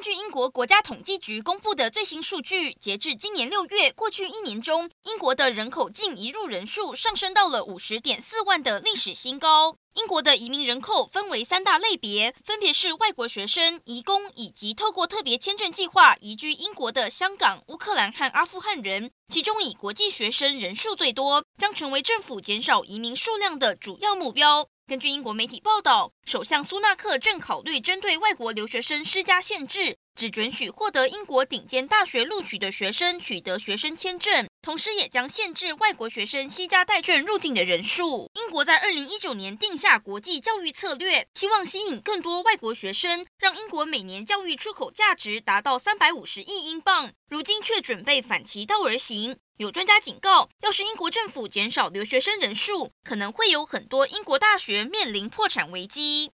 根据英国国家统计局公布的最新数据，截至今年六月，过去一年中，英国的人口净移入人数上升到了五十点四万的历史新高。英国的移民人口分为三大类别，分别是外国学生、移工以及透过特别签证计划移居英国的香港、乌克兰和阿富汗人。其中以国际学生人数最多，将成为政府减少移民数量的主要目标。根据英国媒体报道，首相苏纳克正考虑针对外国留学生施加限制，只准许获得英国顶尖大学录取的学生取得学生签证，同时也将限制外国学生西家带眷入境的人数。英国在二零一九年定下国际教育策略，希望吸引更多外国学生，让英国每年教育出口价值达到三百五十亿英镑。如今却准备反其道而行。有专家警告，要是英国政府减少留学生人数，可能会有很多英国大学面临破产危机。